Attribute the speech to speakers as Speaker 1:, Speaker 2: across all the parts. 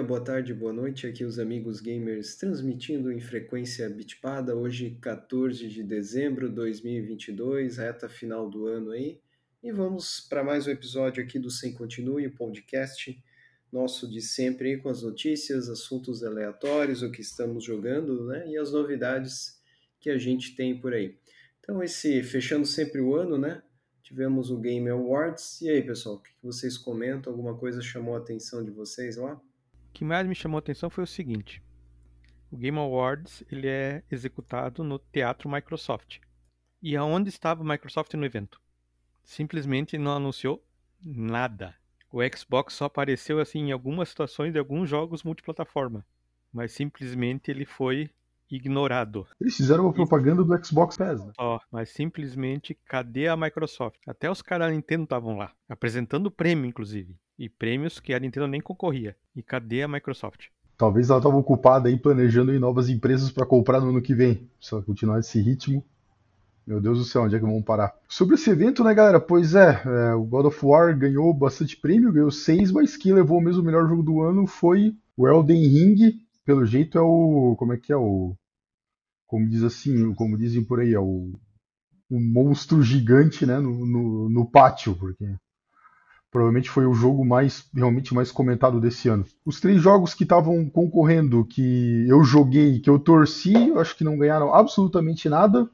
Speaker 1: dia, boa tarde, boa noite. Aqui os amigos gamers transmitindo em frequência bitpada. Hoje, 14 de dezembro de 2022, reta final do ano aí. E vamos para mais um episódio aqui do Sem Continue, o podcast nosso de sempre com as notícias, assuntos aleatórios, o que estamos jogando, né? E as novidades que a gente tem por aí. Então, esse fechando sempre o ano, né? Tivemos o Game Awards. E aí, pessoal, o que vocês comentam? Alguma coisa chamou a atenção de vocês lá?
Speaker 2: Que mais me chamou a atenção foi o seguinte: o Game Awards ele é executado no Teatro Microsoft. E aonde estava a Microsoft no evento? Simplesmente não anunciou nada. O Xbox só apareceu assim em algumas situações de alguns jogos multiplataforma, mas simplesmente ele foi ignorado.
Speaker 3: Eles fizeram uma propaganda do Xbox Pass, né?
Speaker 2: Ó, mas simplesmente cadê a Microsoft? Até os caras da Nintendo estavam lá, apresentando prêmio, inclusive. E prêmios que a Nintendo nem concorria. E cadê a Microsoft?
Speaker 3: Talvez ela estava ocupada aí planejando em novas empresas para comprar no ano que vem. Se ela continuar esse ritmo. Meu Deus do céu, onde é que vamos parar? Sobre esse evento, né, galera? Pois é, é, o God of War ganhou bastante prêmio, ganhou seis, mas quem levou mesmo o melhor jogo do ano foi o Elden Ring. Pelo jeito é o. Como é que é? O como diz assim, como dizem por aí, é o, o monstro gigante né, no, no, no, pátio, porque provavelmente foi o jogo mais realmente mais comentado desse ano. Os três jogos que estavam concorrendo, que eu joguei, que eu torci, eu acho que não ganharam absolutamente nada,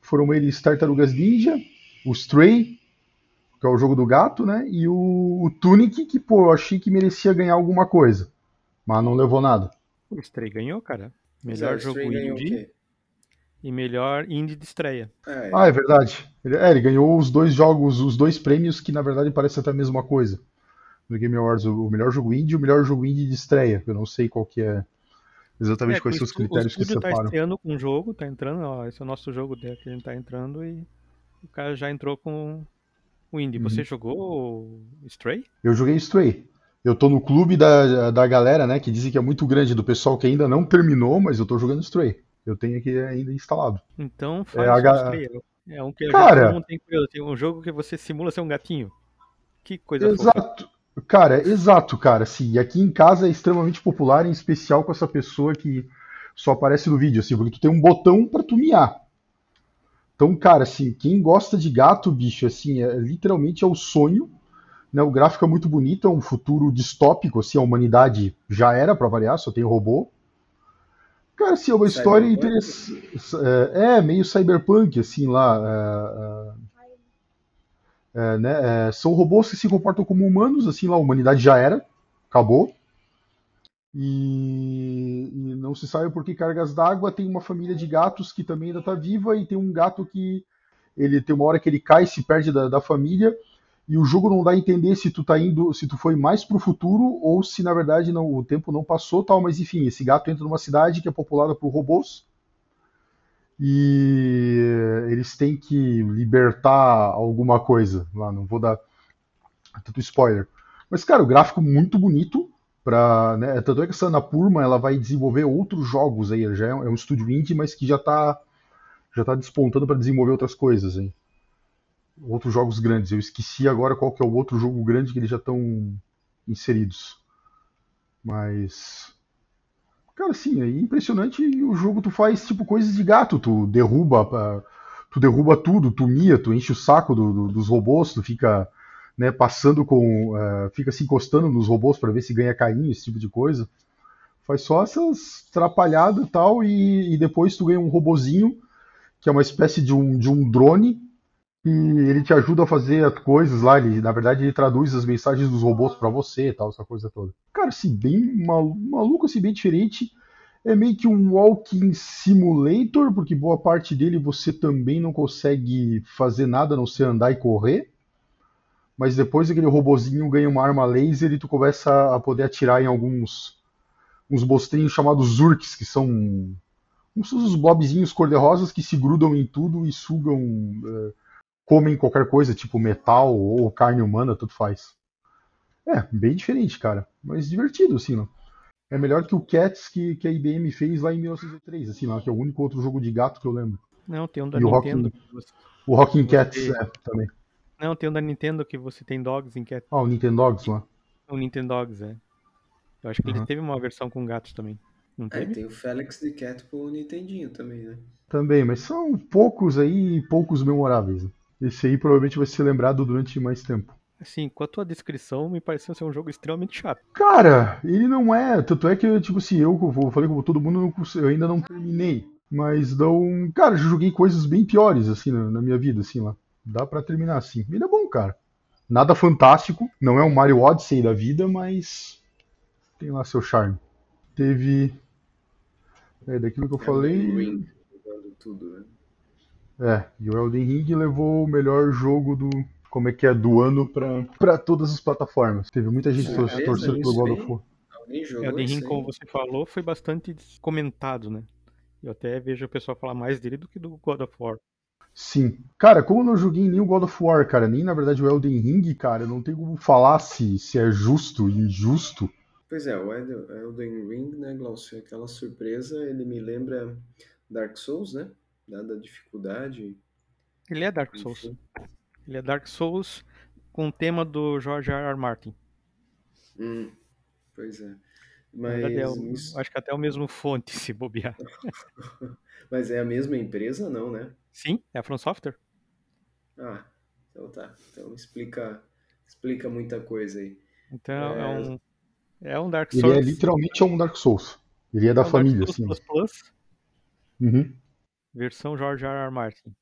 Speaker 3: foram eles Tartarugas Ninja, o Stray, que é o jogo do gato, né, e o, o Tunic, que pô, eu achei que merecia ganhar alguma coisa, mas não levou nada.
Speaker 2: O Stray ganhou, cara. Melhor é, jogo indie e melhor indie de estreia.
Speaker 3: É, ah, é verdade. Ele, é, ele ganhou os dois jogos, os dois prêmios que na verdade parecem até a mesma coisa. No Game Awards, o melhor jogo indie e o melhor jogo indie de estreia. Eu não sei qual que é exatamente é, quais são os critérios que separam. O
Speaker 2: tá estreando com um jogo, tá entrando, ó, esse é o nosso jogo que a gente tá entrando e o cara já entrou com o indie. Você uhum. jogou Stray?
Speaker 3: Eu joguei Stray. Eu tô no clube da, da galera, né, que dizem que é muito grande, do pessoal que ainda não terminou, mas eu tô jogando Stray. Eu tenho aqui ainda instalado.
Speaker 2: Então faz é, a... é um que
Speaker 3: Cara,
Speaker 2: não tem Tem um jogo que você simula ser um gatinho. Que coisa
Speaker 3: Exato. Fofa. Cara, exato, cara. Sim, aqui em casa é extremamente popular, em especial com essa pessoa que só aparece no vídeo, assim, porque tu tem um botão para tu miar. Então, cara, assim, quem gosta de gato, bicho, assim, é, literalmente é o sonho. Né? O gráfico é muito bonito, é um futuro distópico, assim, a humanidade já era para variar, só tem robô. Cara, assim, é uma história interessante. É, é, meio cyberpunk, assim, lá. É, é, é, né, é, são robôs que se comportam como humanos, assim, lá a humanidade já era, acabou. E, e não se sabe por que cargas d'água. Tem uma família de gatos que também ainda está viva, e tem um gato que ele tem uma hora que ele cai, se perde da, da família e o jogo não dá a entender se tu tá indo, se tu foi mais pro futuro ou se na verdade não, o tempo não passou, tal, mas enfim, esse gato entra numa cidade que é populada por robôs e eles têm que libertar alguma coisa lá, não vou dar tanto spoiler. Mas cara, o gráfico muito bonito para, né, tanto é que essa Purma ela vai desenvolver outros jogos aí, já é um, é um estúdio indie, mas que já está já tá despontando para desenvolver outras coisas, hein outros jogos grandes. Eu esqueci agora qual que é o outro jogo grande que eles já estão inseridos. Mas. Cara, assim, é impressionante o jogo tu faz tipo coisas de gato, tu derruba. Tu derruba tudo, tu mia, tu enche o saco do, do, dos robôs, tu fica né, passando com. Uh, fica se encostando nos robôs para ver se ganha carinho, esse tipo de coisa. Faz só essas trapalhadas e tal, e, e depois tu ganha um robozinho, que é uma espécie de um, de um drone, e ele te ajuda a fazer coisas lá, ele, na verdade ele traduz as mensagens dos robôs para você e tal, essa coisa toda. Cara, assim, bem maluco, assim, bem diferente. É meio que um walking simulator, porque boa parte dele você também não consegue fazer nada a não ser andar e correr. Mas depois aquele robozinho ganha uma arma laser e tu começa a poder atirar em alguns uns bostrinhos chamados Zurks, que são uns, uns blobzinhos cor-de-rosas que se grudam em tudo e sugam uh, comem qualquer coisa, tipo metal ou carne humana, tudo faz. É, bem diferente, cara. Mas divertido, assim, não. É melhor que o Cats que, que a IBM fez lá em 1903, assim, não, que é o único outro jogo de gato que eu lembro.
Speaker 2: Não, tem um da e Nintendo.
Speaker 3: O Rocking, o Rocking Cats, é, também.
Speaker 2: Não, tem um da Nintendo que você tem Dogs em Cats.
Speaker 3: Ah, o Nintendo Dogs lá.
Speaker 2: O Nintendo Dogs, é. Eu acho que ele
Speaker 3: Aham.
Speaker 2: teve uma versão com gatos também. Não
Speaker 1: e
Speaker 2: teve?
Speaker 1: tem o Felix the Cat pro Nintendinho também, né?
Speaker 3: Também, mas são poucos aí e poucos memoráveis. né? Esse aí provavelmente vai ser lembrado durante mais tempo.
Speaker 2: Assim, com a tua descrição, me pareceu ser um jogo extremamente chato.
Speaker 3: Cara, ele não é. Tanto é que, tipo assim, eu, eu falei como todo mundo, eu ainda não terminei. Mas não. Cara, eu joguei coisas bem piores, assim, na, na minha vida, assim, lá. Dá pra terminar assim. Ele é bom, cara. Nada fantástico. Não é um Mario Odyssey da vida, mas. Tem lá seu charme. Teve. É, daquilo que eu
Speaker 1: Elden
Speaker 3: falei.
Speaker 1: Jogando tudo, né?
Speaker 3: É, e o Elden Ring levou o melhor jogo do. Como é que é? Do ano pra, pra todas as plataformas. Teve muita gente torcendo pelo God of War.
Speaker 2: Elden Ring, como você falou, foi bastante comentado, né? Eu até vejo o pessoal falar mais dele do que do God of War.
Speaker 3: Sim. Cara, como eu não joguei nem o God of War, cara, nem na verdade o Elden Ring, cara, eu não tenho como falar se, se é justo, injusto.
Speaker 1: Pois é, o Elden Elden Ring, né, Glaucio? Aquela surpresa, ele me lembra Dark Souls, né? Dada a dificuldade,
Speaker 2: Ele é Dark Souls.
Speaker 1: enfim.
Speaker 2: Ele é Dark Souls com o tema do George R. R. Martin.
Speaker 1: Hum, pois é.
Speaker 2: Verdade, é
Speaker 1: Mas,
Speaker 2: o,
Speaker 1: me-
Speaker 2: acho que até é o mesmo fonte, se bobear.
Speaker 1: mas é a mesma empresa, não, né?
Speaker 2: Sim, é a From Software.
Speaker 1: Ah, então tá. Então explica, explica muita coisa aí.
Speaker 2: Então é,
Speaker 1: É,
Speaker 2: um, é um Dark
Speaker 3: Ele é
Speaker 2: Souls.
Speaker 3: literalmente um Dark Souls. Ele é
Speaker 2: é
Speaker 3: da
Speaker 2: um Dark
Speaker 3: família,
Speaker 2: Souls
Speaker 3: assim.
Speaker 2: Plus Plus,
Speaker 3: Uhum.
Speaker 2: Versão George R. R. Martin.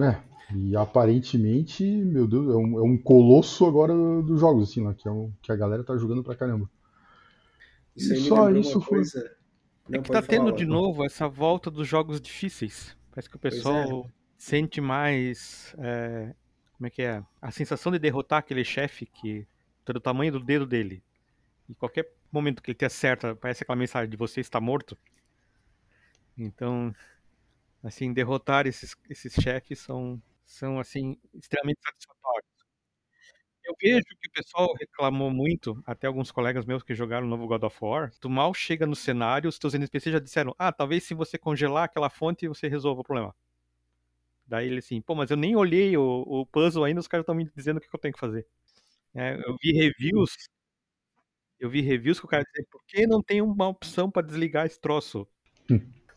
Speaker 3: É, e aparentemente, meu Deus, é um, é um colosso agora dos jogos, assim, lá, que, é um, que a galera tá jogando pra caramba.
Speaker 1: isso aí
Speaker 3: E só isso foi.
Speaker 1: coisa.
Speaker 2: É
Speaker 1: Não,
Speaker 2: que tá
Speaker 1: falar,
Speaker 2: tendo de
Speaker 1: Lago.
Speaker 2: novo essa volta dos jogos difíceis. Parece que o
Speaker 1: Pois é.
Speaker 2: pessoal sente mais. é, como é que é? A sensação de derrotar aquele chefe que tá do tamanho do dedo dele. E qualquer momento que ele te acerta, aparece aquela mensagem de você está morto. Então, assim, derrotar esses, esses chefes são, são assim, extremamente satisfatórios. Eu vejo que o pessoal reclamou muito, até alguns colegas meus que jogaram o novo God of War. Tu mal chega no cenário, os teus NPCs já disseram: Ah, talvez se você congelar aquela fonte você resolva o problema. Daí ele assim, pô, mas eu nem olhei o, o puzzle ainda, os caras estão me dizendo o que, que eu tenho que fazer. É, eu vi reviews, eu vi reviews que o cara dizia, por que não tem uma opção pra desligar esse troço?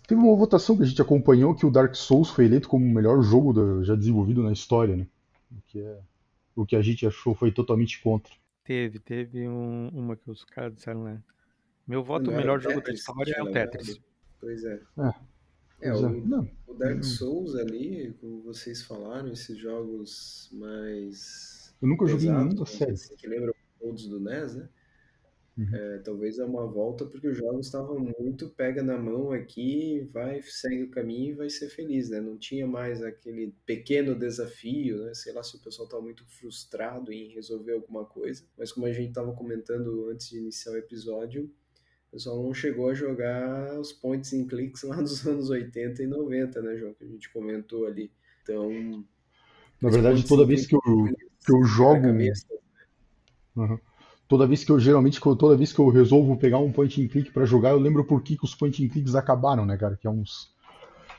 Speaker 3: Teve uma votação que a gente acompanhou que o Dark Souls foi eleito como o melhor jogo da- já desenvolvido na história, né? O que, é, o que a gente achou foi totalmente contra.
Speaker 2: Teve, teve um- uma que os caras disseram, né? Meu voto, o melhor
Speaker 1: o
Speaker 2: jogo da história é o? Tetris.
Speaker 1: Pois é.
Speaker 3: É,
Speaker 1: É,
Speaker 3: é.
Speaker 1: o,
Speaker 3: Não,
Speaker 1: o Dark
Speaker 3: Hum.
Speaker 1: Souls ali, como vocês falaram, esses jogos mais
Speaker 3: eu nunca joguei nenhum
Speaker 1: pesados,
Speaker 3: da
Speaker 1: dizer
Speaker 3: série.
Speaker 1: que lembram todos do NES, né?
Speaker 3: Uhum.
Speaker 1: É, talvez é uma volta porque os jogos estavam muito pega na mão aqui, vai, segue o caminho e vai ser feliz, né? Não tinha mais aquele pequeno desafio, né? Sei lá se o pessoal estava muito frustrado em resolver alguma coisa, mas como a gente estava comentando antes de iniciar o episódio, o pessoal não chegou a jogar os points and clicks lá dos anos 80 e 90, né, João? Que a gente comentou ali. Então,
Speaker 3: Na verdade, toda vez que eu, que eu jogo. Uhum. Toda vez que eu geralmente, toda vez que eu resolvo pegar um point and click pra jogar, eu lembro por que, que os point and clicks acabaram, né, cara? Que é uns.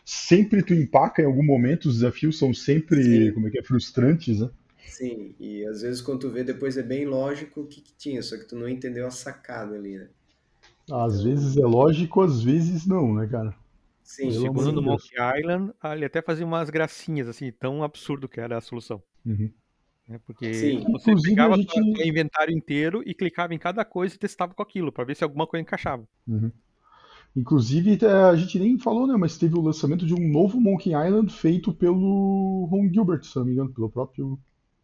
Speaker 3: Sempre tu empaca em algum momento, os desafios são sempre,
Speaker 1: Sim.
Speaker 3: como é que é, frustrantes, né?
Speaker 1: Sim, e às vezes quando tu vê depois é bem lógico o que, que tinha, só que tu não entendeu a sacada ali, né?
Speaker 3: Às vezes é lógico, às vezes não, né, cara?
Speaker 1: sim,
Speaker 3: Pelo
Speaker 2: Segundo no. Monkey Island, ele até fazia umas gracinhas, assim, tão absurdo que era a solução.
Speaker 3: Uhum.
Speaker 2: Né? Porque
Speaker 1: sim,
Speaker 2: você
Speaker 3: Inclusive,
Speaker 2: pegava
Speaker 3: a
Speaker 2: o
Speaker 3: gente.
Speaker 2: inventário inteiro e clicava em cada coisa e testava com aquilo, pra ver se alguma coisa encaixava.
Speaker 3: Uhum. Inclusive, é, a gente nem falou, né? Mas teve o lançamento de um novo Monkey Island feito pelo Ron Gilbert, se não me engano, pelo próprio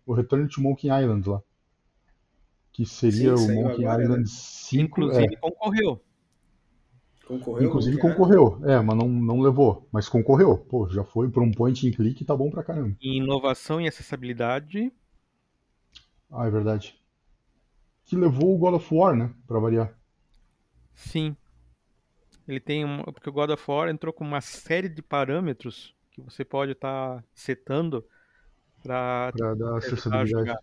Speaker 3: o Return to Monkey Island lá. Que seria
Speaker 1: sim,
Speaker 3: o Monkey
Speaker 1: agora, né?
Speaker 3: Island 5.
Speaker 2: Inclusive
Speaker 3: É,
Speaker 2: concorreu.
Speaker 1: Concorreu
Speaker 3: inclusive concorreu. É, mas não, não levou. Mas concorreu. Pô, já foi para um point and click, tá bom pra caramba.
Speaker 2: Inovação e acessibilidade,
Speaker 3: Ah, é verdade. Que levou o God of War, né? Pra variar.
Speaker 2: sim. Ele tem um. Porque o God of War entrou com uma série de parâmetros que você pode estar setando para
Speaker 3: Pra dar acessibilidade.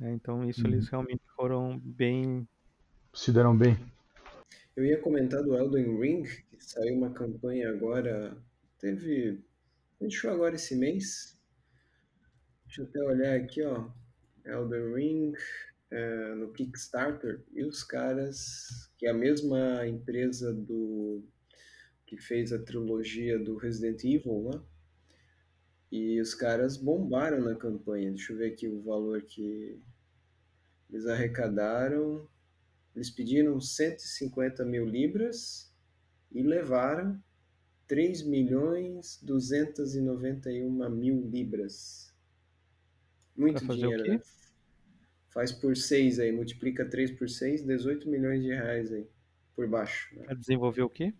Speaker 2: né? Então isso
Speaker 3: Uhum.
Speaker 2: eles realmente foram bem.
Speaker 3: Se deram bem.
Speaker 1: Eu ia comentar do Elden Ring, que saiu uma campanha agora, teve, fechou agora esse mês. Deixa eu até olhar aqui, ó. Elden Ring, é, no Kickstarter e os caras, que é a mesma empresa do que fez a trilogia do Resident Evil, né? E os caras bombaram na campanha. Deixa eu ver aqui o valor que eles arrecadaram. Eles pediram 150 mil libras e levaram 3 milhões 291 mil libras. Muito dinheiro, né? Faz por 6 aí, multiplica 3 por 6, 18 milhões de reais aí, por baixo. Né?
Speaker 2: Pra desenvolver o quê?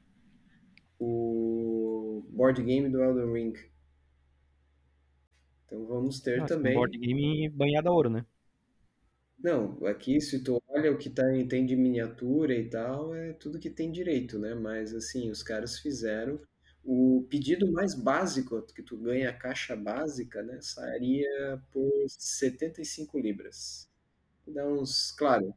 Speaker 1: O board game do Elden Ring. Então vamos ter
Speaker 2: Nossa,
Speaker 1: também.
Speaker 2: Um board game banhado a ouro, né?
Speaker 1: Não, aqui se tu olha o que tá, tem de miniatura e tal, é tudo que tem direito, né? Mas assim, os caras fizeram. O pedido mais básico, que tu ganha a caixa básica, né? Sairia por 75 libras. Dá uns. Claro,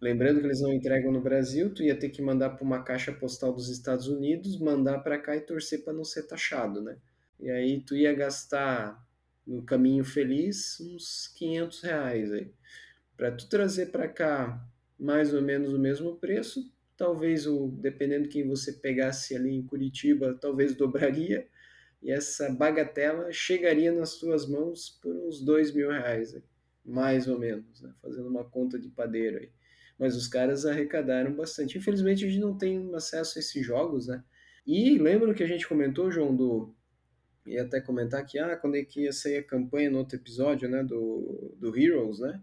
Speaker 1: lembrando que eles não entregam no Brasil, tu ia ter que mandar para uma caixa postal dos Estados Unidos, mandar para cá e torcer para não ser taxado, né? E aí tu ia gastar no caminho feliz uns 500 reais aí. Para tu trazer para cá mais ou menos o mesmo preço, talvez o dependendo de quem você pegasse ali em Curitiba, talvez dobraria e essa bagatela chegaria nas tuas mãos por uns dois mil reais, mais ou menos, né? fazendo uma conta de padeiro aí. Mas os caras arrecadaram bastante. Infelizmente a gente não tem acesso a esses jogos, né? E lembra que a gente comentou, João, do ia até comentar que, ah, quando é que ia sair a campanha no outro episódio, né, do, do Heroes, né?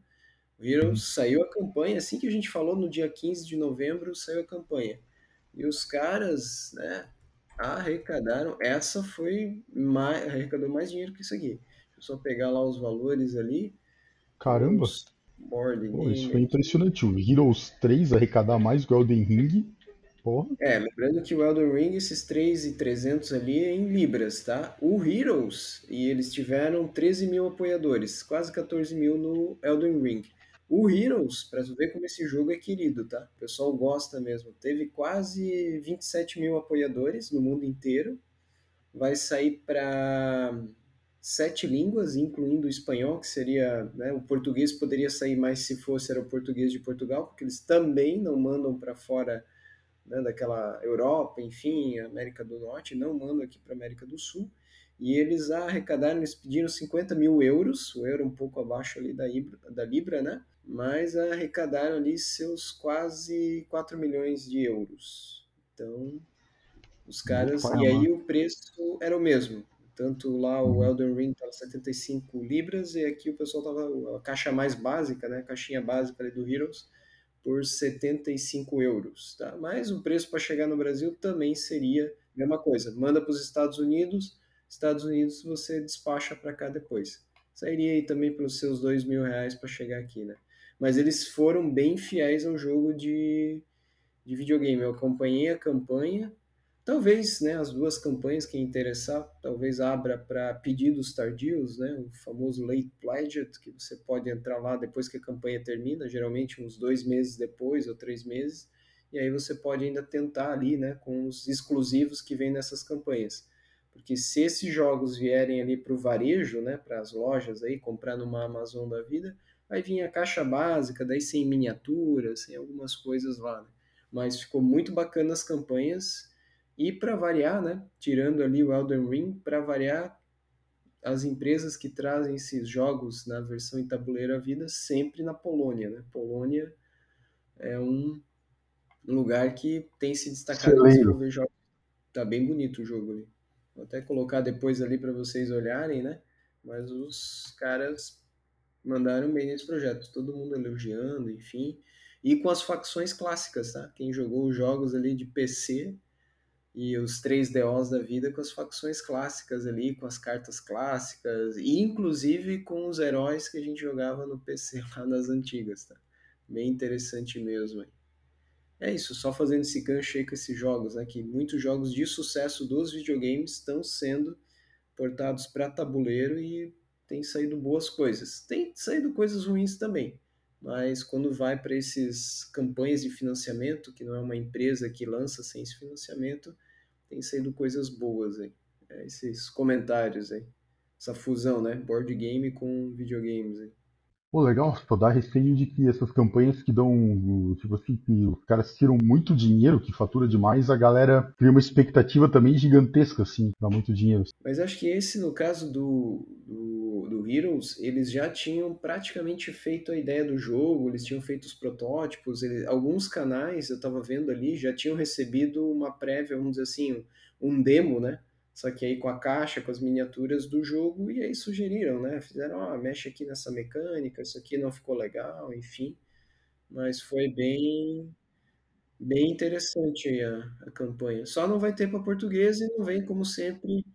Speaker 1: O Heroes saiu a campanha, assim que a gente falou, no dia 15 de novembro saiu a campanha. E os caras, né, arrecadaram, essa foi mais, arrecadou mais dinheiro que isso aqui. Deixa eu só pegar lá os valores ali.
Speaker 3: Caramba!
Speaker 1: Board
Speaker 3: Pô, isso foi impressionante. O Heroes 3 arrecadar mais que o Elden Ring. Porra.
Speaker 1: É, lembrando que o Elden Ring, esses 3,300 ali é em libras, tá? O Heroes, e eles tiveram 13 mil apoiadores, quase 14 mil no Elden Ring. O Heroes, para tu ver como esse jogo é querido, tá? O pessoal gosta mesmo. Teve quase 27 mil apoiadores no mundo inteiro. Vai sair para sete línguas, incluindo o espanhol, que seria. Né, o português poderia sair mais se fosse era o português de Portugal, porque eles também não mandam para fora né, daquela Europa, enfim, América do Norte, não mandam aqui para América do Sul. E eles arrecadaram, eles pediram 50 mil euros, o euro um pouco abaixo ali da, Ibra, da Libra, né? Mas arrecadaram ali seus quase 4 milhões de euros. Então, os caras. E aí o preço era o mesmo. Tanto lá o Elden Ring estava 75 libras e aqui o pessoal estava a caixa mais básica, né? A caixinha básica ali do Heroes por 75 euros, tá? Mas o preço para chegar no Brasil também seria a mesma coisa. Manda para os Estados Unidos, Estados Unidos você despacha para cá depois. Sairia aí também pelos seus dois mil reais para chegar aqui, né? Mas eles foram bem fiéis ao jogo de, de videogame. Eu acompanhei a campanha, talvez né, as duas campanhas, quem interessar, talvez abra para pedidos tardios, né, o famoso late pledged, que você pode entrar lá depois que a campanha termina, geralmente uns dois meses depois ou três meses, e aí você pode ainda tentar ali né, com os exclusivos que vêm nessas campanhas. Porque se esses jogos vierem ali para o varejo, né, para as lojas aí, comprar numa Amazon da vida, Aí vinha a caixa básica, daí sem miniaturas, sem algumas coisas lá. Né? Mas ficou muito bacana as campanhas. E para variar, né? Tirando ali o Elden Ring, para variar, as empresas que trazem esses jogos na versão em tabuleiro à vida sempre na Polônia, né? Polônia é um lugar que tem se destacado desenvolver jogos. Tá bem bonito o jogo ali. Vou até colocar depois ali para vocês olharem, né? Mas os caras mandaram bem nesse projeto, todo mundo elogiando, enfim. E com as facções clássicas, tá? Quem jogou os jogos ali de PC e os 3DOs da vida com as facções clássicas ali, com as cartas clássicas, e inclusive com os heróis que a gente jogava no PC lá nas antigas, tá? Bem interessante mesmo. Aí. É isso, só fazendo esse gancho aí com esses jogos, né? Que muitos jogos de sucesso dos videogames estão sendo portados para tabuleiro e tem saído boas coisas. Tem saído coisas ruins também, mas quando vai para esses campanhas de financiamento, que não é uma empresa que lança sem esse financiamento, tem saído coisas boas aí. É, esses comentários aí. Essa fusão, né? Board game com videogames aí.
Speaker 3: Pô, legal, só dá receio de que essas campanhas que dão, tipo assim, que os caras tiram muito dinheiro, que fatura demais, a galera cria uma expectativa também gigantesca, assim, dá muito dinheiro.
Speaker 1: Mas acho que esse, no caso do, do, do Heroes, eles já tinham praticamente feito a ideia do jogo, eles tinham feito os protótipos, eles, alguns canais, eu tava vendo ali, já tinham recebido uma prévia, vamos dizer assim, um demo, né? Só que aí com a caixa, com as miniaturas do jogo, e aí sugeriram, né? Fizeram, ah, mexe aqui nessa mecânica, isso aqui não ficou legal, enfim. Mas foi bem, bem interessante a, a campanha. Só não vai ter para português e não vem, como sempre,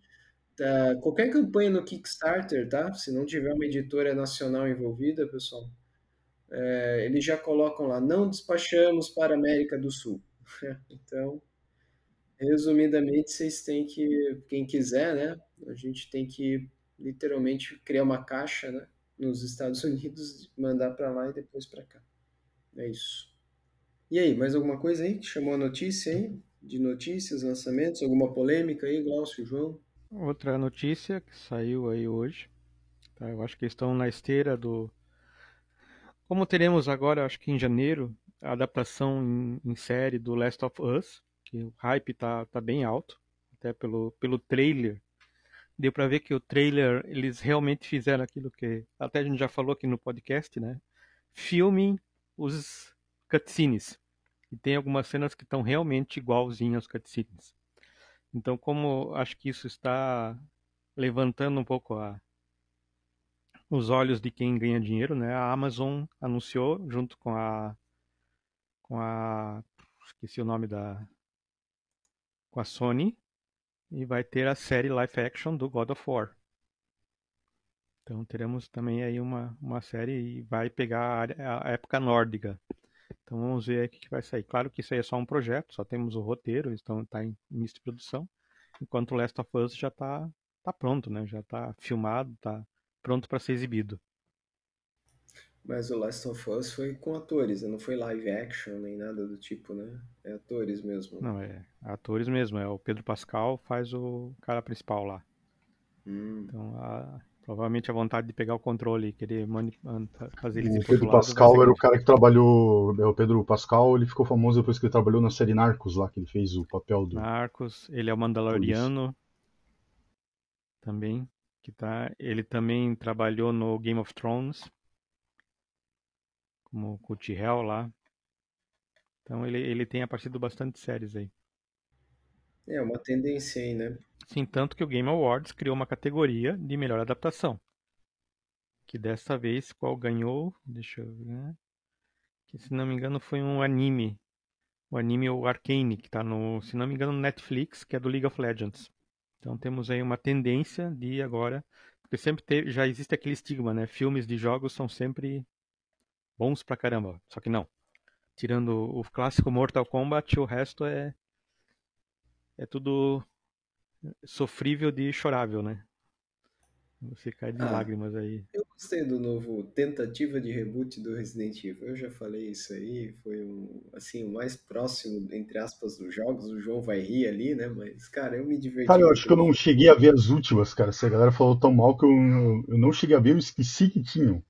Speaker 1: tá, qualquer campanha no Kickstarter, tá? Se não tiver uma editora nacional envolvida, pessoal, é, eles já colocam lá, não despachamos para a América do Sul. então, Resumidamente, vocês têm que, quem quiser, né? A gente tem que literalmente criar uma caixa, né? Nos Estados Unidos, mandar para lá e depois para cá. É isso. E aí, mais alguma coisa aí que chamou a notícia aí? De notícias, lançamentos, alguma polêmica aí, Glaucio, João?
Speaker 2: Outra notícia que saiu aí hoje. Tá? Eu acho que estão na esteira do. Como teremos agora, acho que em janeiro, a adaptação em, em série do Last of Us que o hype tá, tá bem alto, até pelo, pelo trailer. Deu para ver que o trailer, eles realmente fizeram aquilo que até a gente já falou aqui no podcast, né? Filmem os cutscenes. E tem algumas cenas que estão realmente igualzinhas aos cutscenes. Então, como acho que isso está levantando um pouco a, os olhos de quem ganha dinheiro, né? A Amazon anunciou junto com a com a esqueci o nome da com a Sony e vai ter a série live action do God of War. Então teremos também aí uma, uma série e vai pegar a, a época nórdica. Então vamos ver o que, vai sair. Claro que isso aí é só um projeto, só temos o roteiro, então está em início de produção. Enquanto o Last of Us já está tá pronto, né? Já está filmado, está pronto para ser exibido.
Speaker 1: Mas o Last of Us foi com atores, né? não foi live action nem nada do tipo, né? É atores mesmo.
Speaker 2: Não, é atores mesmo. É o Pedro Pascal faz o cara principal lá. Hum. Então, a, provavelmente a vontade de pegar o controle e querer fazer ele
Speaker 3: O Pedro Pascal era o cara que trabalhou. É o Pedro Pascal, ele ficou famoso depois que ele trabalhou na série Narcos lá, que ele fez o papel do.
Speaker 2: Narcos, ele é o Mandaloriano. Também. Que tá, ele também trabalhou no Game of Thrones como o T-Hell lá. Então ele, ele tem aparecido bastante séries aí.
Speaker 1: É uma tendência aí, né?
Speaker 2: Sim, tanto que o Game Awards criou uma categoria de melhor adaptação. Que dessa vez qual ganhou, deixa eu ver, né? que se não me engano foi um anime. O anime o Arcane, que está no, se não me engano, no Netflix, que é do League of Legends. Então temos aí uma tendência de agora, porque sempre teve, já existe aquele estigma, né? Filmes de jogos são sempre bons pra caramba. Só que não. Tirando o clássico Mortal Kombat, o resto é. É tudo sofrível de chorável, né? Você cai de ah, lágrimas aí.
Speaker 1: Eu gostei do novo tentativa de reboot do Resident Evil. Eu já falei isso aí, foi um, assim, o mais próximo, entre aspas, dos jogos. O João vai rir ali, né? Mas, cara, eu me diverti.
Speaker 3: Cara, eu acho que eu não cheguei a ver as últimas, cara. Se a galera falou tão mal que eu, eu não cheguei a ver, eu esqueci que tinham.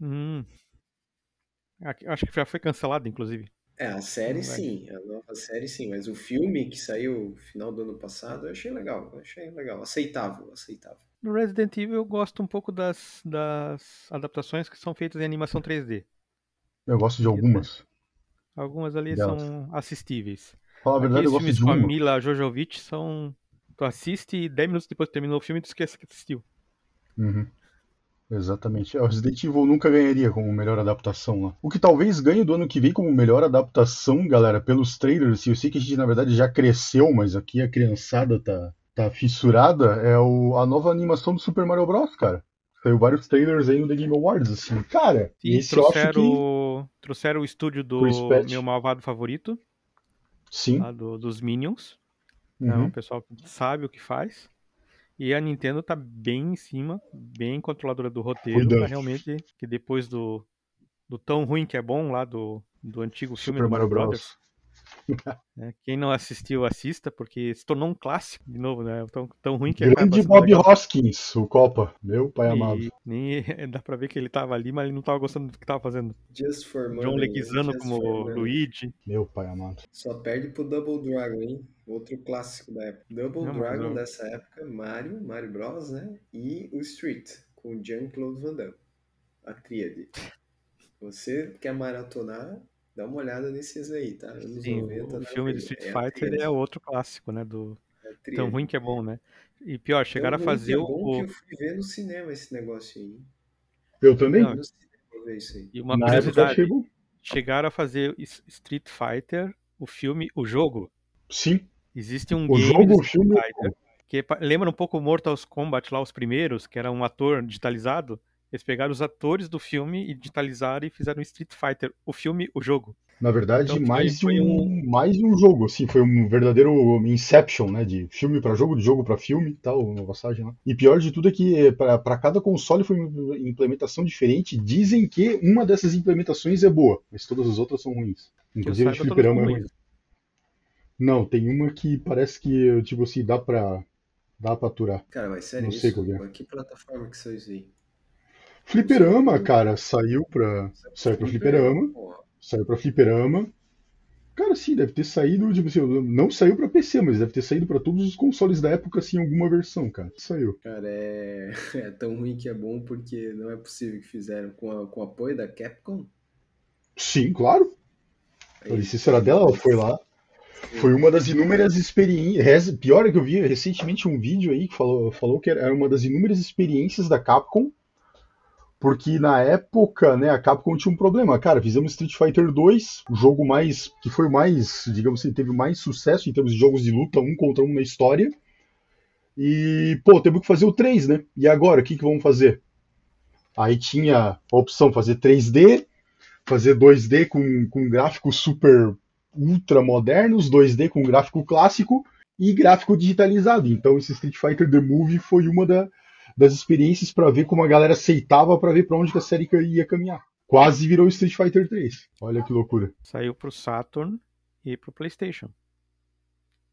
Speaker 2: Hum. Acho que já foi cancelado, inclusive.
Speaker 1: É, a série sim, a nova série sim, mas o filme que saiu no final do ano passado eu achei legal, eu achei legal, aceitável, aceitável.
Speaker 2: No Resident Evil eu gosto um pouco das, das adaptações que são feitas em animação 3D.
Speaker 3: Eu gosto de algumas.
Speaker 2: Algumas ali delas. são assistíveis.
Speaker 3: Fala a verdade, Aqueles eu gosto
Speaker 2: filmes
Speaker 3: de
Speaker 2: com
Speaker 3: uma.
Speaker 2: a Mila Jojovic são... Tu assiste e 10 minutos depois que terminou o filme tu esquece que assistiu.
Speaker 3: Uhum. Exatamente. É, o Resident Evil nunca ganharia como melhor adaptação lá. O que talvez ganhe do ano que vem como melhor adaptação, galera, pelos trailers, e eu sei que a gente na verdade já cresceu, mas aqui a criançada tá, tá fissurada, é o, a nova animação do Super Mario Bros, cara. Saiu vários trailers aí no The Game Awards, assim. Cara,
Speaker 2: e esse trouxeram, eu que... trouxeram o estúdio do meu malvado favorito.
Speaker 3: Sim.
Speaker 2: Lá do, dos Minions. Uhum. Então, o pessoal sabe o que faz. E a Nintendo tá bem em cima, bem controladora do roteiro, pra realmente que depois do, do tão ruim que é bom lá do, do antigo filme Super do Mario, Bros. É, quem não assistiu, assista, porque se tornou um clássico de novo, né? Tão, tão ruim que
Speaker 3: Grande Bob
Speaker 2: legal.
Speaker 3: Hoskins, o Copa. Meu pai amado.
Speaker 2: E nem dá pra ver que ele tava ali, mas ele não tava gostando do que tava fazendo.
Speaker 1: Just for
Speaker 2: John
Speaker 1: Money.
Speaker 2: Leguizano
Speaker 1: Just
Speaker 2: como
Speaker 1: for Money.
Speaker 2: Luigi.
Speaker 3: Meu pai amado.
Speaker 1: Só perde pro Double Dragon, hein? Outro clássico da época. Double
Speaker 2: Não,
Speaker 1: Dragon
Speaker 2: não.
Speaker 1: dessa época, Mario, Mario Bros, né? E o Street, com o Jean-Claude Van Damme. A tríade. Você quer maratonar, dá uma olhada nesses aí, tá? Anos
Speaker 2: Sim,
Speaker 1: 90,
Speaker 2: o
Speaker 1: na
Speaker 2: filme do. Street
Speaker 1: É
Speaker 2: Fighter
Speaker 1: tríade.
Speaker 2: é outro clássico, né? Do
Speaker 1: É
Speaker 2: tão ruim que é bom, né? E pior, chegaram a
Speaker 1: que
Speaker 2: fazer
Speaker 1: é
Speaker 2: o.
Speaker 1: bom
Speaker 2: o-
Speaker 1: que eu fui ver no cinema esse negócio aí.
Speaker 3: Eu também?
Speaker 2: Não,
Speaker 1: Fui no cinema pra ver isso aí.
Speaker 2: E uma
Speaker 3: Na
Speaker 2: curiosidade, chegaram a fazer Street Fighter, o filme, o jogo.
Speaker 3: Sim.
Speaker 2: Existe um
Speaker 3: O
Speaker 2: game
Speaker 3: jogo,
Speaker 2: do
Speaker 3: o
Speaker 2: Street
Speaker 3: filme.
Speaker 2: Fighter que lembra um pouco o Mortal Kombat lá, os primeiros, que era um ator digitalizado. Eles pegaram os atores do filme e digitalizaram e fizeram Street Fighter, o filme, o jogo.
Speaker 3: Na verdade,
Speaker 2: Então,
Speaker 3: mais, de
Speaker 2: foi
Speaker 3: um, mais de um jogo, assim, foi um verdadeiro Inception, né, de filme pra jogo, de jogo pra filme, e tal, uma passagem lá. E pior de tudo é que para para cada console foi uma implementação diferente. Dizem que uma dessas implementações é boa, mas todas as outras são ruins. Inclusive a de fliperama
Speaker 2: são
Speaker 3: é ruim. Não, tem uma que parece que, tipo assim, dá pra, dá pra aturar.
Speaker 1: Cara, mas sério
Speaker 3: Não sei
Speaker 1: isso?
Speaker 3: qual que é.
Speaker 1: Que plataforma que saiu isso aí?
Speaker 3: Fliperama, cara, saiu pra, saiu pra
Speaker 1: Fliperama,
Speaker 3: saiu pra fliperama. Cara, sim, deve ter saído, tipo assim, não saiu pra PC, mas deve ter saído pra todos os consoles da época, assim, alguma versão, cara. Saiu.
Speaker 1: Cara, é... é tão ruim que é bom porque não é possível que fizeram com, a- com o apoio da Capcom.
Speaker 3: Sim, claro. A licença era dela, ela foi lá. Foi uma das inúmeras experiências. Pior é que eu vi recentemente um vídeo aí que falou, falou que era uma das inúmeras experiências da Capcom. Porque na época, né, a Capcom tinha um problema. Cara, fizemos Street Fighter 2, o jogo mais. que foi mais, digamos assim, teve mais sucesso em termos de jogos de luta, um contra um na história. E, pô, temos que fazer o 3, né? E agora, o que, que vamos fazer? Aí tinha a opção fazer 3D, fazer 2D com, com gráficos super ultra modernos, 2D com gráfico clássico e gráfico digitalizado. Então esse Street Fighter The Movie foi uma da- das experiências para ver como a galera aceitava para ver para onde que a série ia caminhar. Quase virou Street Fighter 3. Olha que loucura.
Speaker 2: Saiu pro Saturn e pro PlayStation.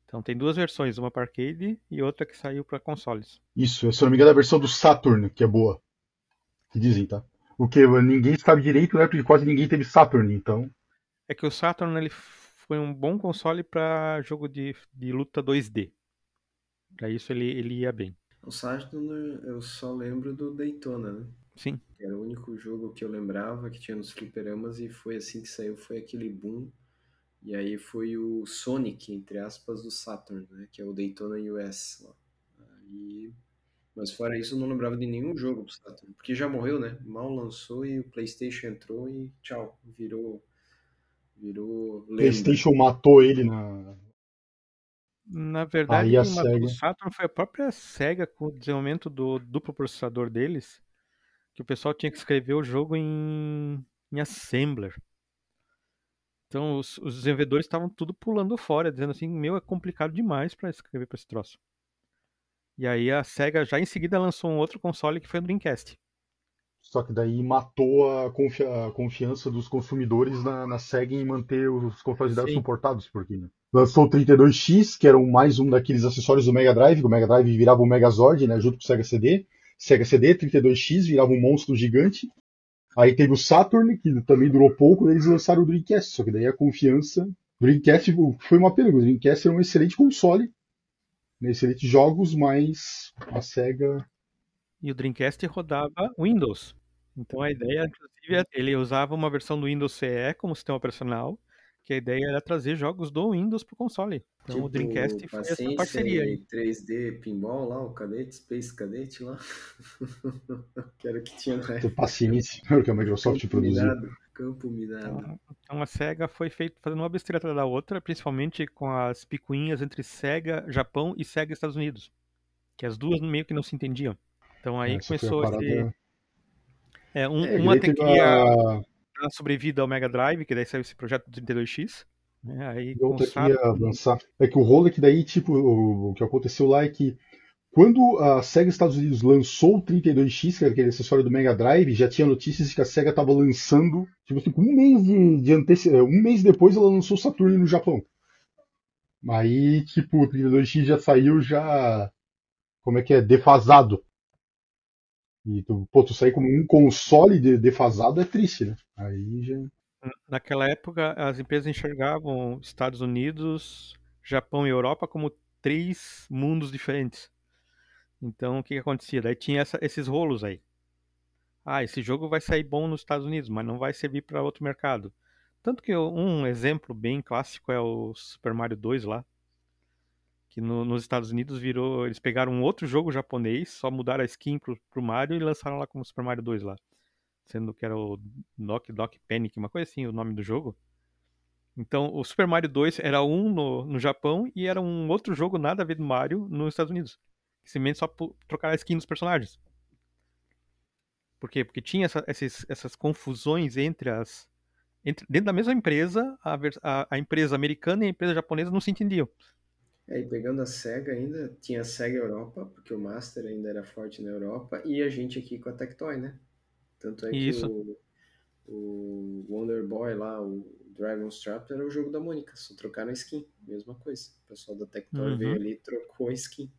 Speaker 2: Então tem duas versões, uma para arcade e outra que saiu para consoles.
Speaker 3: Isso, se eu não me engano, é a versão do Saturn, que é boa. Que dizem, tá? O que ninguém sabe direito, né? Porque quase ninguém teve Saturn, então.
Speaker 2: É que o Saturn ele foi um bom console para jogo de, de luta 2D. Para isso ele, ele ia bem.
Speaker 1: O Saturn eu só lembro do Daytona, né?
Speaker 2: Sim.
Speaker 1: Que era o único jogo que eu lembrava que tinha nos fliperamas e foi assim que saiu, foi aquele boom. E aí foi o Sonic, entre aspas, do Saturn, né? Que é o Daytona US lá. Aí... Mas fora isso eu não lembrava de nenhum jogo do Saturn. Porque já morreu, né? Mal lançou e o Playstation entrou e tchau. Virou... Virou lenda.
Speaker 3: PlayStation matou ele na.
Speaker 2: Na verdade,
Speaker 3: Aí a SEGA.
Speaker 2: o Saturn foi a própria SEGA com o desenvolvimento do duplo processador deles, que o pessoal tinha que escrever o jogo em, em Assembler. Então os, os desenvolvedores estavam tudo pulando fora, dizendo assim, meu, é complicado demais para escrever para esse troço. E aí a SEGA já em seguida lançou um outro console que foi o Dreamcast.
Speaker 3: Só que daí matou a, confi- a confiança dos consumidores na, na SEGA em manter os consoles dela
Speaker 2: Sim.
Speaker 3: suportados, porque né? Lançou o 32X, que era um- mais um daqueles acessórios do Mega Drive, que o Mega Drive virava o Megazord, né, junto com o Sega CD. Sega CD 32X virava um monstro gigante. Aí teve o Saturn, que também durou pouco, eles lançaram o Dreamcast, só que daí a confiança. O Dreamcast foi uma pena, o Dreamcast era um excelente console, né, excelentes jogos, mas a SEGA
Speaker 2: E o Dreamcast rodava Windows. Então a ideia, inclusive, é- ele usava uma versão do Windows CE como sistema operacional, que a ideia era trazer jogos do Windows pro console. Então o Dreamcast foi essa parceria aí.
Speaker 1: e 3D pinball lá, o cadete, Space Cadete lá. que era o que tinha na época.
Speaker 3: paciência, era o que a Microsoft
Speaker 1: Campo
Speaker 3: produziu.
Speaker 1: minado. Campo minado.
Speaker 2: Então, então a SEGA foi feita fazendo uma besteira atrás da outra, principalmente com as picuinhas entre SEGA Japão e SEGA Estados Unidos, que as duas meio que não se entendiam. Então aí
Speaker 3: Essa foi a
Speaker 2: começou
Speaker 3: parada-
Speaker 2: esse. É, um-
Speaker 1: É,
Speaker 2: uma
Speaker 3: teve
Speaker 2: queria
Speaker 3: a-
Speaker 2: sobrevida ao Mega Drive, que daí saiu esse projeto do 32X. Né? Aí
Speaker 3: E ia
Speaker 2: Saturn,
Speaker 3: avançar. É que o rolo é que daí, tipo, o, o que aconteceu lá é que quando a SEGA Estados Unidos lançou o 32X, que era aquele acessório do Mega Drive, já tinha notícias de que a SEGA estava lançando, tipo assim, um mês de, de anteci... um mês depois ela lançou o Saturn no Japão. Aí, tipo, o 32X já saiu já. Como é que é? Defasado. E tu, pô, tu sair como um console de- defasado é triste, né? Aí já.
Speaker 2: Naquela época, as empresas enxergavam Estados Unidos, Japão e Europa como três mundos diferentes. Então, o que que acontecia? Daí tinha essa- esses rolos aí. Ah, esse jogo vai sair bom nos Estados Unidos, mas não vai servir para outro mercado. Tanto que um exemplo bem clássico é o Super Mario 2 lá, que no- nos Estados Unidos virou, eles pegaram um outro jogo japonês, só mudaram a skin pro, pro Mario e lançaram lá como Super Mario 2 lá, sendo que era o Doc Doc Panic, uma coisa assim, o nome do jogo. Então, o Super Mario 2 era um no, no Japão e era um outro jogo nada a ver do Mario nos Estados Unidos. Simplesmente só trocar a skin dos personagens. Por quê? Porque tinha essa- esses- essas confusões entre as. entre- dentro da mesma empresa, a, a- a empresa americana e a empresa japonesa não se entendiam.
Speaker 1: É, e pegando a SEGA ainda, tinha a SEGA Europa, porque o Master ainda era forte na Europa, e a gente aqui com a Tectoy, né? Tanto é
Speaker 2: E
Speaker 1: que
Speaker 2: isso.
Speaker 1: o, o Wonder Boy lá, o Dragon's Trap, era o jogo da Mônica, só trocaram a skin, mesma coisa. O pessoal da Tectoy
Speaker 2: Uhum.
Speaker 1: veio ali e trocou a skin.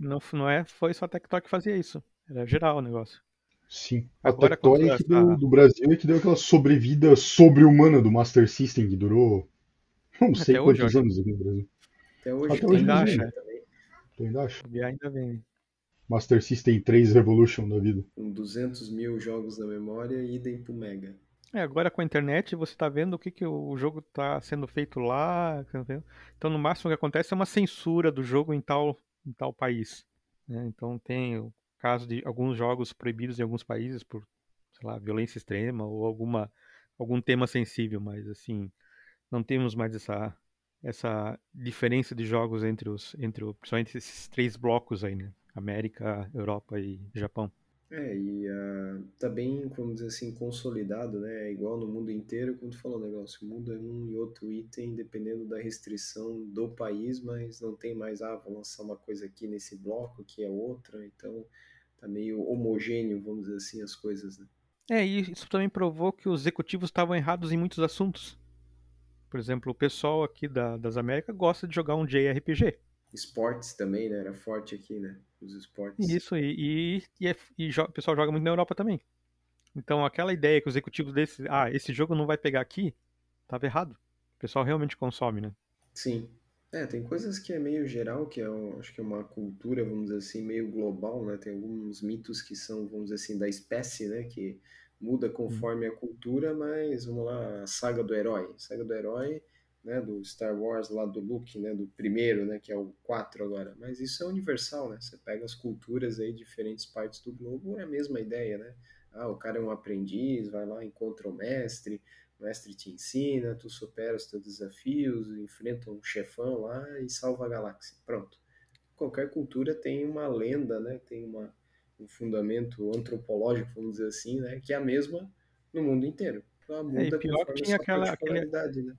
Speaker 2: Não, não é, foi só a Tectoy que fazia isso. Era geral o negócio.
Speaker 3: Sim. A
Speaker 2: Agora,
Speaker 3: Tectoy é deu, do Brasil é que deu aquela sobrevida sobre-humana do Master System, que durou não sei
Speaker 2: Até hoje,
Speaker 3: quantos
Speaker 2: eu
Speaker 3: anos aqui no Brasil.
Speaker 1: Até hoje
Speaker 3: Até hoje
Speaker 2: ainda acha.
Speaker 1: também,
Speaker 3: Tu ainda acha?
Speaker 2: E ainda vem.
Speaker 3: Master System 3 Revolution da vida.
Speaker 1: com 200 mil jogos na memória, idem pro Mega.
Speaker 2: É, agora com a internet você tá vendo o que, que o jogo tá sendo feito lá. Então, no máximo o que acontece é uma censura do jogo em tal, em tal país. né? Então tem o caso de alguns jogos proibidos em alguns países por, sei lá, violência extrema ou alguma, algum tema sensível, mas assim, não temos mais essa, essa diferença de jogos entre os, entre o, principalmente esses três blocos aí, né? América, Europa e Japão.
Speaker 1: É, e ah, tá bem, vamos dizer assim, consolidado, né? É igual no mundo inteiro, como tu falou, o negócio muda um e outro item dependendo da restrição do país, mas não tem mais, ah, vou lançar uma coisa aqui nesse bloco, que é outra, então tá meio homogêneo, vamos dizer assim, as coisas, né?
Speaker 2: É, e isso também provou que os executivos estavam errados em muitos assuntos. Por exemplo, o pessoal aqui da- das Américas gosta de jogar um JRPG.
Speaker 1: Esportes também, né? Era forte aqui, né? Os esportes.
Speaker 2: Isso, e, e, e, é- e o pessoal joga muito na Europa também. Então, aquela ideia que os executivos desse, ah, esse jogo não vai pegar aqui, tava errado. O pessoal realmente consome, né?
Speaker 1: Sim. É, tem coisas que é meio geral, que é, acho que é uma cultura, vamos dizer assim, meio global, né? Tem alguns mitos que são, vamos dizer assim, da espécie, né? Que muda conforme a cultura, mas vamos lá, a saga do herói. A saga do herói, né? Do Star Wars lá do Luke, né? Do primeiro, né? Que é o 4 agora. Mas isso é universal, né? Você pega as culturas aí, diferentes partes do globo, é a mesma ideia, né? Ah, o cara é um aprendiz, vai lá, encontra o mestre, o mestre te ensina, tu supera os teus desafios, enfrenta um chefão lá e salva a galáxia. Pronto. Qualquer cultura tem uma lenda, né? Tem uma, um fundamento antropológico, vamos dizer assim, né? Que é a mesma no mundo inteiro. Ela muda
Speaker 2: É, e pior que tinha aquela- aquele-
Speaker 1: né?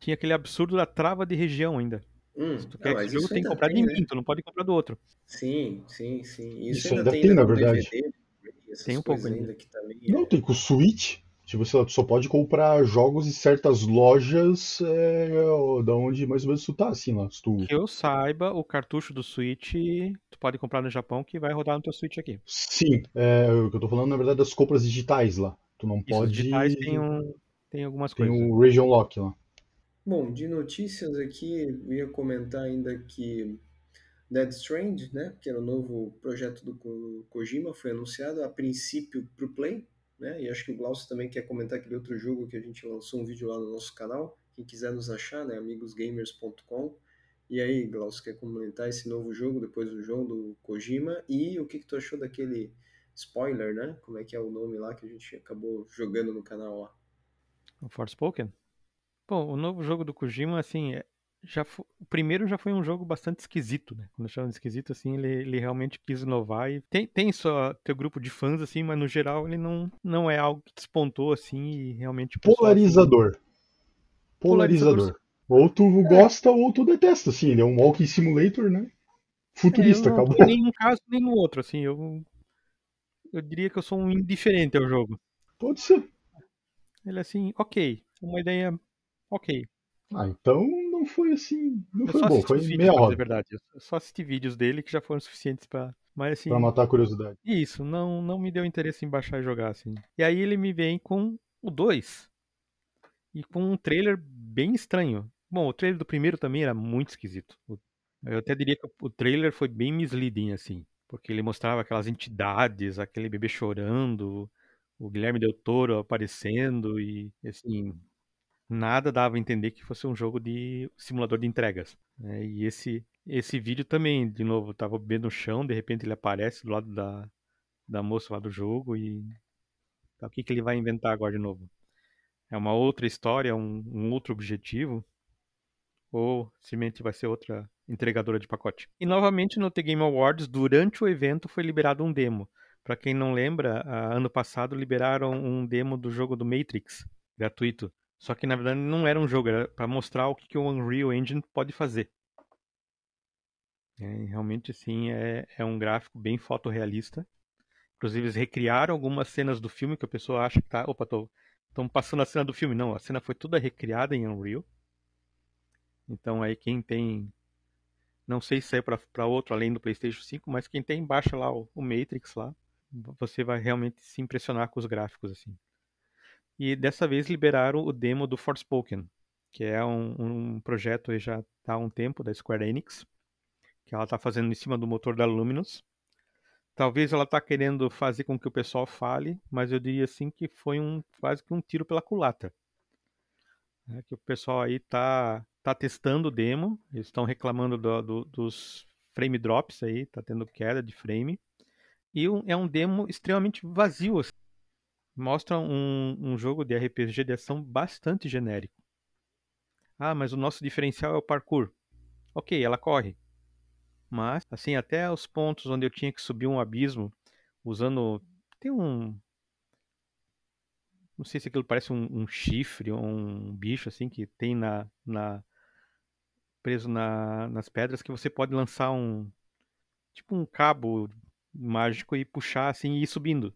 Speaker 2: Tinha aquele absurdo da trava de região ainda.
Speaker 1: Hum,
Speaker 2: Se tu quer esse jogo, tem que comprar
Speaker 1: tem,
Speaker 2: de
Speaker 1: né?
Speaker 2: mim, tu não pode comprar do outro.
Speaker 1: Sim, sim, sim. Isso,
Speaker 3: Isso
Speaker 1: ainda
Speaker 3: ainda
Speaker 1: tem,
Speaker 3: tem,
Speaker 1: né,
Speaker 3: na verdade.
Speaker 1: DVD,
Speaker 2: Tem um pouco ainda.
Speaker 1: ainda que também
Speaker 3: Não,
Speaker 1: é-
Speaker 3: tem com o Switch. Tipo, sei lá, tu só pode comprar jogos em certas lojas é, da onde mais ou menos tu tá, assim, lá. Se tu...
Speaker 2: Que eu saiba, o cartucho do Switch, tu pode comprar no Japão que vai rodar no teu Switch aqui.
Speaker 3: Sim, é, o que eu tô falando, na verdade, das compras digitais lá. Tu não
Speaker 2: Isso,
Speaker 3: pode...
Speaker 2: digitais tem, um, tem algumas
Speaker 3: Tem
Speaker 2: coisas.
Speaker 3: o Region Lock lá.
Speaker 1: Bom, de notícias aqui, eu ia comentar ainda que Dead Strand, né, que era o novo projeto do Ko- Kojima, foi anunciado a princípio para o Play, né, e acho que o Glaucio também quer comentar aquele outro jogo que a gente lançou um vídeo lá no nosso canal, quem quiser nos achar, né, amigosgamers.com. E aí, Glaucio, quer comentar esse novo jogo depois do jogo do Kojima e o que, que tu achou daquele spoiler, né, como é que é o nome lá que a gente acabou jogando no canal lá?
Speaker 2: O Forspoken? Bom, o novo jogo do Kojima, assim, é- já fo- o primeiro já foi um jogo bastante esquisito, né? Quando eu chamo de esquisito, assim, ele, ele realmente quis inovar e tem, tem só teu grupo de fãs, assim, mas no geral ele não, não é algo que despontou, assim, e realmente
Speaker 3: Polarizador.
Speaker 2: Polarizador.
Speaker 3: Polarizador. Ou tu gosta ou tu detesta, assim. Ele é um walking simulator, né? Futurista,
Speaker 2: É, eu não
Speaker 3: acabou.
Speaker 2: em nenhum caso nem no outro, assim, eu, eu diria que eu sou um indiferente ao jogo.
Speaker 3: Pode ser.
Speaker 2: Ele é assim, ok, uma ideia ok.
Speaker 3: Ah, então não foi assim. Não
Speaker 2: Eu
Speaker 3: foi bom, foi
Speaker 2: os vídeos,
Speaker 3: meia
Speaker 2: a
Speaker 3: hora
Speaker 2: verdade. Eu só assisti vídeos dele que já foram suficientes pra. Mas assim.
Speaker 3: pra matar a curiosidade.
Speaker 2: Isso, não, não me deu interesse em baixar e jogar, assim. E aí ele me vem com o 2. E com um trailer bem estranho. Bom, o trailer do primeiro também era muito esquisito. Eu até diria que o trailer foi bem misleading, assim. Porque ele mostrava aquelas entidades, aquele bebê chorando, o Guilherme Del Toro aparecendo e, assim, nada dava a entender que fosse um jogo de simulador de entregas. né? E esse, esse vídeo também, de novo, tava bebendo no chão, de repente ele aparece do lado da, da moça lá do jogo e tá, o que, que ele vai inventar agora de novo? É uma outra história, um, um outro objetivo? Ou simplesmente vai ser outra entregadora de pacote? E novamente no The Game Awards, durante o evento, foi liberado um demo. Pra quem não lembra, ano passado liberaram um demo do jogo do Matrix, gratuito. Só que na verdade não era um jogo, era pra mostrar o que, que o Unreal Engine pode fazer. É, realmente, assim, é, é um gráfico bem fotorrealista. Inclusive, eles recriaram algumas cenas do filme que a pessoa acha que tá. Opa, tô, estão passando a cena do filme. Não, a cena foi toda recriada em Unreal. Então, aí, quem tem. Não sei se é para outro além do PlayStation 5, mas quem tem, baixa lá o, o Matrix lá. Você vai realmente se impressionar com os gráficos, assim. E dessa vez liberaram o demo do Forspoken, que é um, um projeto aí já há um tempo da Square Enix, que ela está fazendo em cima do motor da Luminous. Talvez ela está querendo fazer com que o pessoal fale, mas eu diria assim que foi um quase que um tiro pela culatra. É que o pessoal aí tá, tá testando o demo, eles estão reclamando do, do, dos frame drops aí, tá tendo queda de frame. E é um demo extremamente vazio. Mostra um, um jogo de RPG de ação bastante genérico. Ah, mas o nosso diferencial é o parkour. Ok, ela corre. Mas, assim, até os pontos onde eu tinha que subir um abismo usando. Tem um. Não sei se aquilo parece um, um chifre ou um bicho assim que tem na. na preso na, nas pedras que você pode lançar um. Tipo um cabo mágico e puxar assim e ir subindo.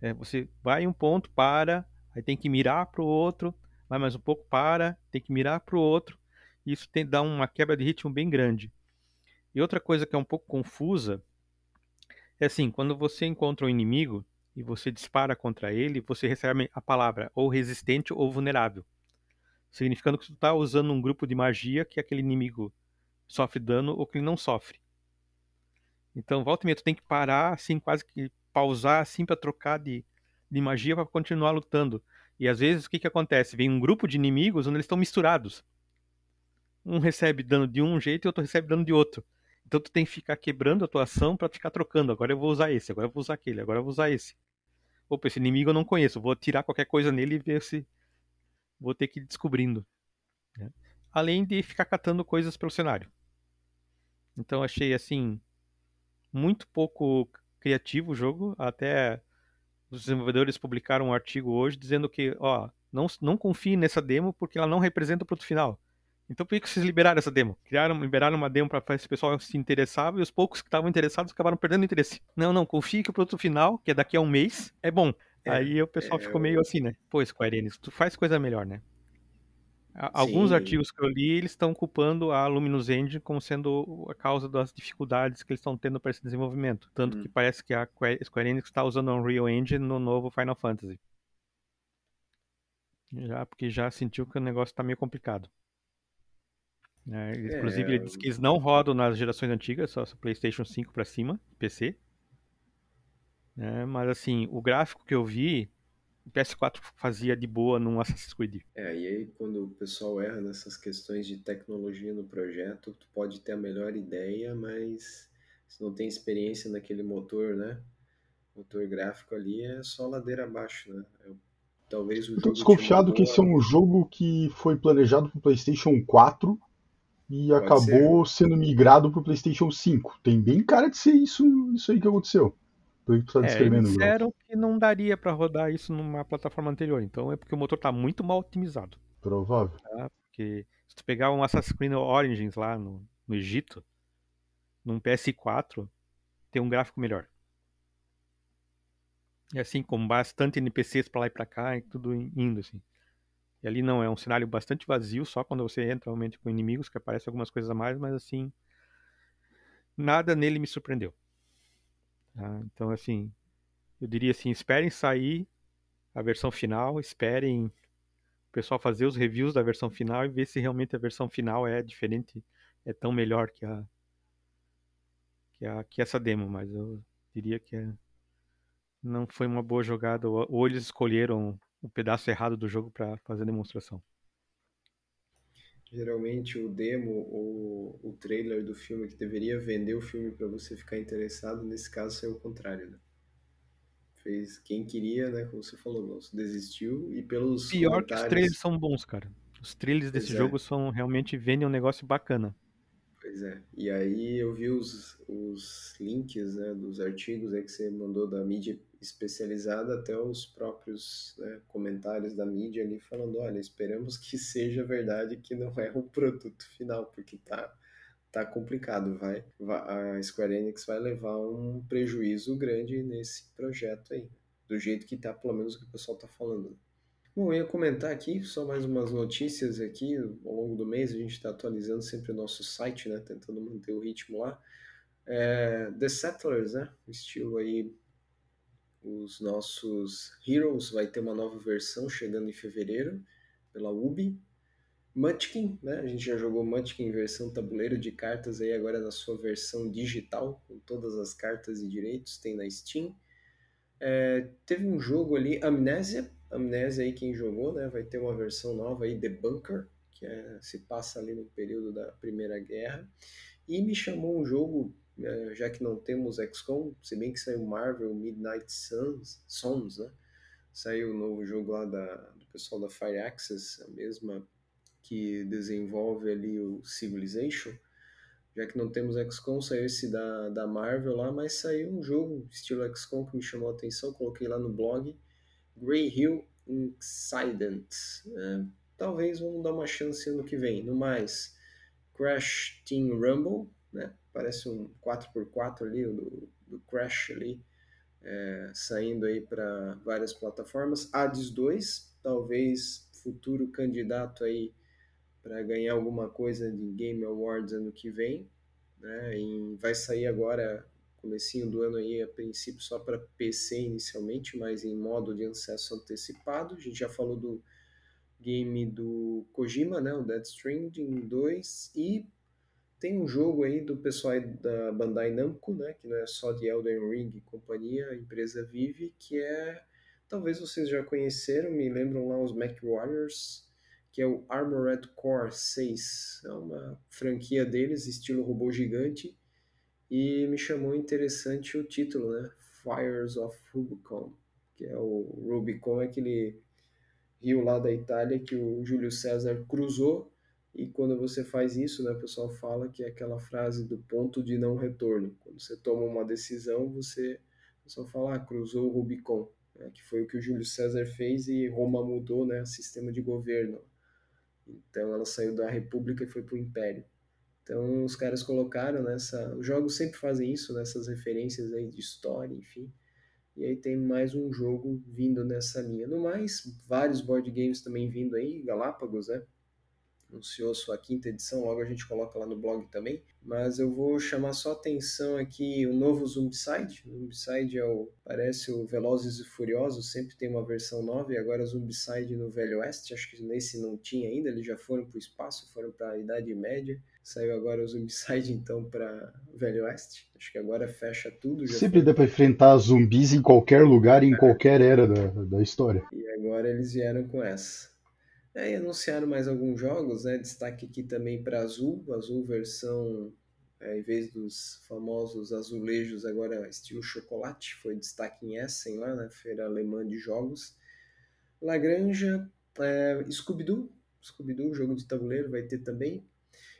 Speaker 2: É, você vai um ponto, para, aí tem que mirar para o outro, vai mais um pouco, para, tem que mirar para o outro. Isso tem, dá uma quebra de ritmo bem grande. E outra coisa que é um pouco confusa é assim, quando você encontra um inimigo e você dispara contra ele, você recebe a palavra ou resistente ou vulnerável. Significando que você está usando um grupo de magia que aquele inimigo sofre dano ou que ele não sofre. Então, volta e meia, tu tem que parar, assim, quase que pausar, assim, para trocar de, de magia para continuar lutando. E às vezes, o que que acontece? Vem um grupo de inimigos onde eles estão misturados. Um recebe dano de um jeito e outro recebe dano de outro. Então tu tem que ficar quebrando a tua ação para ficar trocando. Agora eu vou usar esse, agora eu vou usar aquele, agora eu vou usar esse. Opa, esse inimigo eu não conheço, vou tirar qualquer coisa nele e ver se. Vou ter que ir descobrindo. Né? Além de ficar catando coisas pelo cenário. Então achei assim. Muito pouco criativo o jogo. Até os desenvolvedores publicaram um artigo hoje dizendo que, ó, não, não confie nessa demo porque ela não representa o produto final. Então por que vocês liberaram essa demo? Criaram, liberaram uma demo para esse pessoal se interessava e os poucos que estavam interessados acabaram perdendo interesse. Não, não, confie que o produto final, que é daqui a um mês, é bom. É, Aí o pessoal é, ficou meio eu... assim, né? Pô, Square Enix, tu faz coisa melhor, né? Alguns Sim. artigos que eu li, eles estão culpando a Luminous Engine como sendo a causa das dificuldades que eles estão tendo para esse desenvolvimento. Tanto hum. que parece que a Square Enix está usando a Unreal Engine no novo Final Fantasy. Já, porque já sentiu que o negócio está meio complicado. É, inclusive, é... ele diz que eles não rodam nas gerações antigas, só PlayStation 5 para cima, PC. É, mas assim, o gráfico que eu vi, o PS4 fazia de boa num Assassin's Creed.
Speaker 1: É, e aí quando o pessoal erra nessas questões de tecnologia no projeto, tu pode ter a melhor ideia, mas se não tem experiência naquele motor, né? Motor gráfico ali é só ladeira abaixo, né? É, talvez o
Speaker 3: eu tô desconfiado que esse é um jogo que foi planejado para o PlayStation 4 e Pode acabou ser. sendo migrado para o PlayStation 5. Tem bem cara de ser isso, isso aí que aconteceu.
Speaker 2: Tá é, eles disseram que não daria para rodar isso numa plataforma anterior, então é porque o motor está muito mal otimizado.
Speaker 3: Provável.
Speaker 2: Tá? Porque se tu pegar um Assassin's Creed Origins lá no, no Egito, num PS4, tem um gráfico melhor. E assim, com bastante NPCs para lá e para cá, e tudo indo assim. E ali não, é um cenário bastante vazio, só quando você entra realmente com inimigos, que aparecem algumas coisas a mais, mas assim, nada nele me surpreendeu. Tá? Então, assim, eu diria assim, esperem sair a versão final, esperem o pessoal fazer os reviews da versão final e ver se realmente a versão final é diferente, é tão melhor que a que, a, que essa demo, mas eu diria que é, não foi uma boa jogada, ou, ou eles escolheram o pedaço errado do jogo para fazer a demonstração.
Speaker 1: Geralmente o demo ou o trailer do filme que deveria vender o filme para você ficar interessado, nesse caso é o contrário, né? Fez quem queria, né? Como você falou, desistiu e pelos
Speaker 2: Pior
Speaker 1: comentários...
Speaker 2: que os trailers são bons, cara. Os trailers desse
Speaker 1: Pois é.
Speaker 2: jogo são realmente vendem um negócio bacana.
Speaker 1: Pois é. E aí eu vi os, os links né, dos artigos aí que você mandou da mídia especializada até os próprios né, comentários da mídia ali falando, olha, esperamos que seja verdade que não é o produto final, porque tá, tá complicado, vai, a Square Enix vai levar um prejuízo grande nesse projeto aí, do jeito que tá, pelo menos o que o pessoal tá falando. Bom, eu ia comentar aqui só mais umas notícias aqui. Ao longo do mês a gente está atualizando sempre o nosso site, né? Tentando manter o ritmo lá. É, The Settlers, né? O estilo aí, os nossos Heroes vai ter uma nova versão chegando em fevereiro pela Ubi. Munchkin, né? A gente já jogou Munchkin em versão tabuleiro de cartas aí agora na sua versão digital, com todas as cartas e direitos, tem na Steam. É, teve um jogo ali, Amnésia, Amnésia aí quem jogou, né? Vai ter uma versão nova aí, The Bunker, que é- se passa ali no período da Primeira Guerra. E me chamou um jogo, é, já que não temos XCOM, se bem que saiu Marvel Midnight Suns, Sons, né? Saiu o novo jogo lá da, do pessoal da Fireaxis, a mesma que desenvolve ali o Civilization. Já que não temos XCOM, saiu esse da, da Marvel lá, mas saiu um jogo estilo XCOM que me chamou a atenção, coloquei lá no blog, Grey Hill Incident. É, talvez vamos dar uma chance ano que vem. No mais, Crash Team Rumble, né? Parece um 4x4 ali, do, do Crash ali, é, saindo aí para várias plataformas. Hades 2, talvez futuro candidato aí para ganhar alguma coisa de Game Awards ano que vem. Né? E vai sair agora, comecinho do ano aí, a princípio só para PC inicialmente, mas em modo de acesso antecipado. A gente já falou do game do Kojima, né? o Dead Stranding 2, e tem um jogo aí do pessoal da Bandai Namco, né? que não é só de Elden Ring e companhia, a empresa vive, que é, talvez vocês já conheceram, me lembram lá os Mac Warriors, que é o Armored Core 6. É uma franquia deles, estilo robô gigante, e me chamou interessante o título, né? Fires of Rubicon, que é o Rubicon, é aquele rio lá da Itália que o Júlio César cruzou, e quando você faz isso, né, o pessoal fala que é aquela frase do ponto de não retorno. Quando você toma uma decisão, você o pessoal fala, ah, cruzou o Rubicon, né, que foi o que o Júlio César fez e Roma mudou, né, sistema de governo. Então ela saiu da República e foi para o Império. Então os caras colocaram nessa. Os jogos sempre fazem isso, nessas referências aí de história, enfim. E aí tem mais um jogo vindo nessa linha. No mais, vários board games também vindo aí, Galápagos, né? Anunciou sua quinta edição, logo a gente coloca lá no blog também. Mas eu vou chamar só atenção aqui o novo Zombicide. O Zombicide é o, parece o Velozes e Furiosos, sempre tem uma versão nova, e agora Zombicide no Velho Oeste. Acho que nesse não tinha ainda, eles já foram para o espaço, foram para a Idade Média. Saiu agora o Zombicide então para Velho Oeste. Acho que agora fecha tudo. Já
Speaker 3: Sempre
Speaker 1: foi
Speaker 3: dá pra enfrentar zumbis em qualquer lugar, em qualquer era da, da história.
Speaker 1: E agora eles vieram com essa. Aí anunciaram mais alguns jogos, né? Destaque aqui também para Azul, Azul versão, é, em vez dos famosos azulejos, agora estilo chocolate, foi destaque em Essen lá, na feira alemã de jogos. Lagranja, é, Scooby-Doo, Scooby-Doo, jogo de tabuleiro, vai ter também.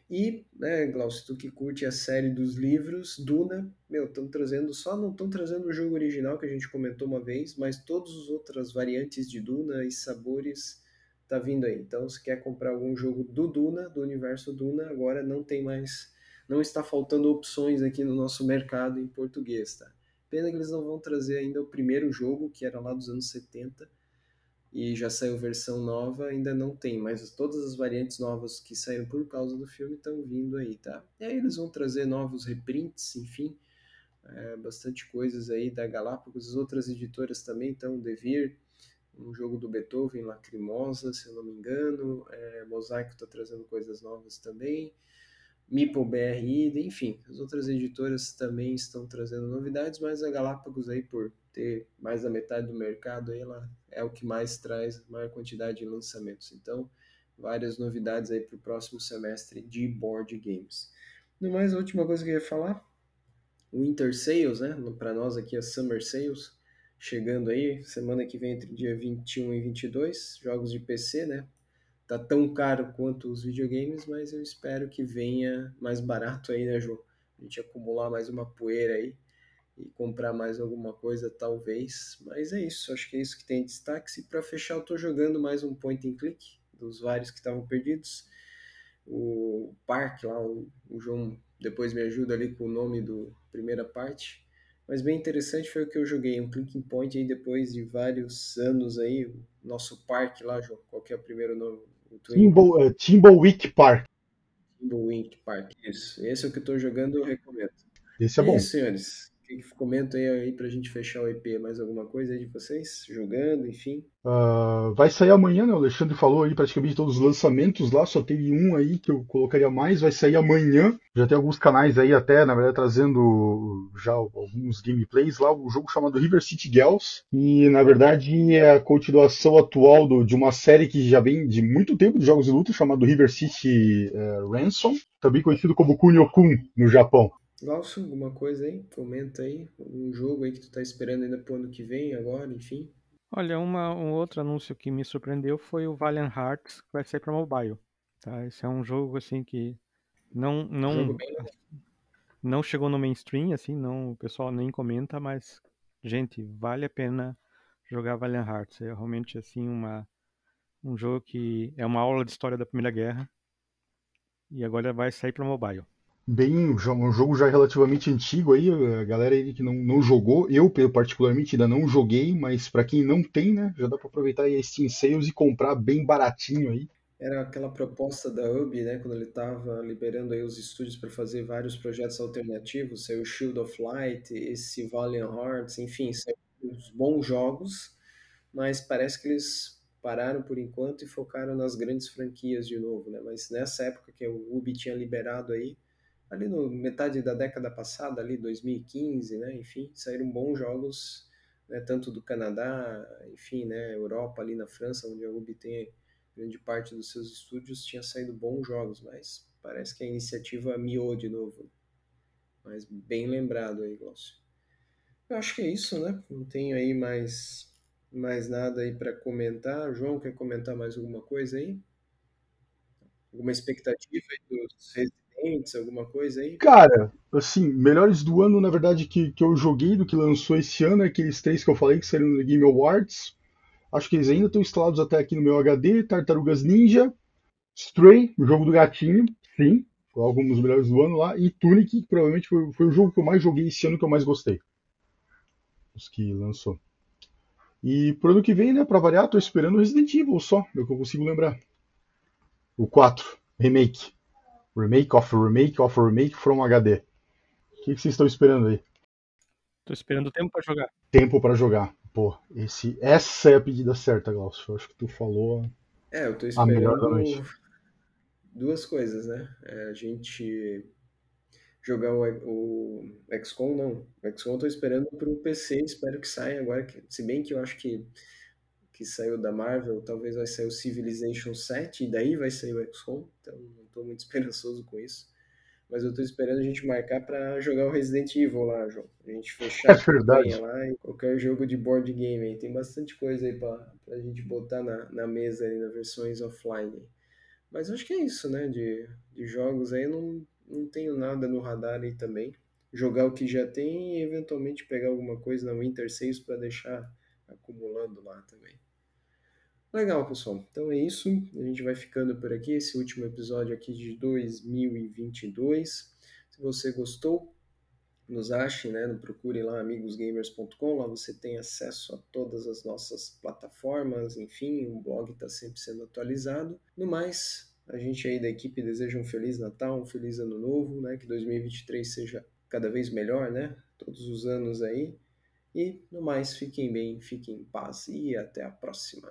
Speaker 1: E, né, Glaucio, tu que curte a série dos livros, Duna, meu, estão trazendo, só não estão trazendo o jogo original que a gente comentou uma vez, mas todas as outras variantes de Duna e sabores tá vindo aí. Então, se quer comprar algum jogo do Duna, do universo Duna, agora não tem mais, não está faltando opções aqui no nosso mercado em português, tá? Pena que eles não vão trazer ainda o primeiro jogo, que era lá dos anos 70, e já saiu versão nova, ainda não tem, mas todas as variantes novas que saíram por causa do filme estão vindo aí, tá? E aí eles vão trazer novos reprints, enfim, é, bastante coisas aí da Galápagos, as outras editoras também estão, Devir, um jogo do Beethoven, Lacrimosa, se eu não me engano, é, Mosaico está trazendo coisas novas também, Meeple BRI, enfim, as outras editoras também estão trazendo novidades, mas a Galápagos aí por ter mais da metade do mercado, ela é o que mais traz maior quantidade de lançamentos. Então, várias novidades aí para o próximo semestre de board games. No mais, a última coisa que eu ia falar, Winter Sales, né? Para nós aqui, a Summer Sales, chegando aí, semana que vem, entre dia 21 e 22, jogos de PC, né? Tá tão caro quanto os videogames, mas eu espero que venha mais barato aí, né, João? A gente acumular mais uma poeira aí e comprar mais alguma coisa, talvez. Mas é isso, acho que é isso que tem destaque. E para fechar, eu estou jogando mais um point and click dos vários que estavam perdidos. O Park lá, o, o João depois me ajuda ali com o nome do primeira parte. Mas bem interessante foi o que eu joguei, um clicking point aí depois de vários anos aí, o nosso parque lá, João, qual que é o primeiro nome? O
Speaker 3: Timbo, uh, Park.
Speaker 1: Timbleweek Park, isso. Esse é o que eu estou jogando, eu recomendo.
Speaker 3: Esse é
Speaker 1: e
Speaker 3: bom.
Speaker 1: Isso, senhores. Que comenta aí, aí pra gente fechar o EP, mais alguma coisa aí de vocês? Jogando, enfim.
Speaker 3: Uh, vai sair amanhã, né? O Alexandre falou aí praticamente todos os lançamentos lá, só teve um aí que eu colocaria mais, vai sair amanhã. Já tem alguns canais aí até, na verdade, trazendo já alguns gameplays lá, um jogo chamado River City Girls. E na verdade é a continuação atual do, de uma série que já vem de muito tempo de jogos de luta, chamado River City uh, Ransom, também conhecido como Kunio-kun no Japão.
Speaker 1: Glaucio, alguma coisa aí? Comenta aí. Um jogo aí que tu tá esperando ainda pro ano que vem, agora, enfim.
Speaker 2: Olha, uma, um outro anúncio que me surpreendeu foi o Valiant Hearts, que vai sair para mobile. Tá? Esse é um jogo assim que não não não chegou no mainstream, assim, não o pessoal nem comenta, mas gente, vale a pena jogar Valiant Hearts. É realmente assim uma um jogo que é uma aula de história da Primeira Guerra e agora vai sair para mobile
Speaker 3: bem um jogo já relativamente antigo aí, a galera aí que não, não jogou, eu particularmente ainda não joguei, mas para quem não tem, né, já dá para aproveitar aí a Steam Sales e comprar bem baratinho aí.
Speaker 1: Era aquela proposta da UB, né, quando ele estava liberando aí os estúdios para fazer vários projetos alternativos, saiu Shield of Light, esse Valiant Hearts, enfim, saiu uns bons jogos, mas parece que eles pararam por enquanto e focaram nas grandes franquias de novo, né? Mas nessa época que o Ubi tinha liberado aí, ali no metade da década passada, ali 2015, né? Enfim, saíram bons jogos, né? Tanto do Canadá, enfim, né? Europa, ali na França, onde a UB tem grande parte dos seus estúdios, tinha saído bons jogos, mas parece que a iniciativa miou de novo. Mas bem lembrado aí, Glaucio. Eu acho que é isso, né? Não tenho aí mais mais nada aí para comentar. João, quer comentar mais alguma coisa aí? Alguma expectativa aí dos alguma coisa aí?
Speaker 3: Cara, assim, melhores do ano, na verdade, que, que eu joguei, do que lançou esse ano, é aqueles três que eu falei que saíram no Game Awards. Acho que eles ainda estão instalados até aqui no meu HD. Tartarugas Ninja, Stray, o jogo do gatinho, sim, alguns dos melhores do ano lá. E Tunic, que provavelmente foi, foi o jogo que eu mais joguei esse ano que eu mais gostei. Os que lançou. E pro ano que vem, né, pra variar, tô esperando o Resident Evil só, é o que eu consigo lembrar. O 4, Remake. Remake of remake of remake from HD. O que, que vocês estão esperando aí?
Speaker 2: Tô esperando tempo para jogar.
Speaker 3: Tempo para jogar. Pô, esse, essa é a pedida certa, Glaucio. Eu acho que tu falou.
Speaker 1: É, eu tô esperando duas coisas, né? É, a gente jogar o, o XCOM, não. O XCOM eu tô esperando pro PC, espero que saia agora. Se bem que eu acho que que saiu da Marvel, talvez vai sair o Civilization 7 e daí vai sair o XCOM, então não estou muito esperançoso com isso. Mas eu estou esperando a gente marcar para jogar o Resident Evil lá, João. A gente fechar
Speaker 3: é a campanha
Speaker 1: lá e qualquer jogo de board game aí. Tem bastante coisa aí para a gente botar na, na mesa aí, nas versões offline. Mas acho que é isso, né? De, de jogos aí, não, não tenho nada no radar aí também. Jogar o que já tem e eventualmente pegar alguma coisa na Winter Sales para deixar acumulando lá também. Legal, pessoal. Então é isso. A gente vai ficando por aqui. Esse último episódio aqui de 2022. Se você gostou, nos achem, né? Procurem lá amigosgamers.com, lá você tem acesso a todas as nossas plataformas, enfim, o blog está sempre sendo atualizado. No mais, a gente aí da equipe deseja um feliz Natal, um feliz ano novo, né? Que 2023 seja cada vez melhor, né? Todos os anos aí. E no mais, fiquem bem, fiquem em paz e até a próxima.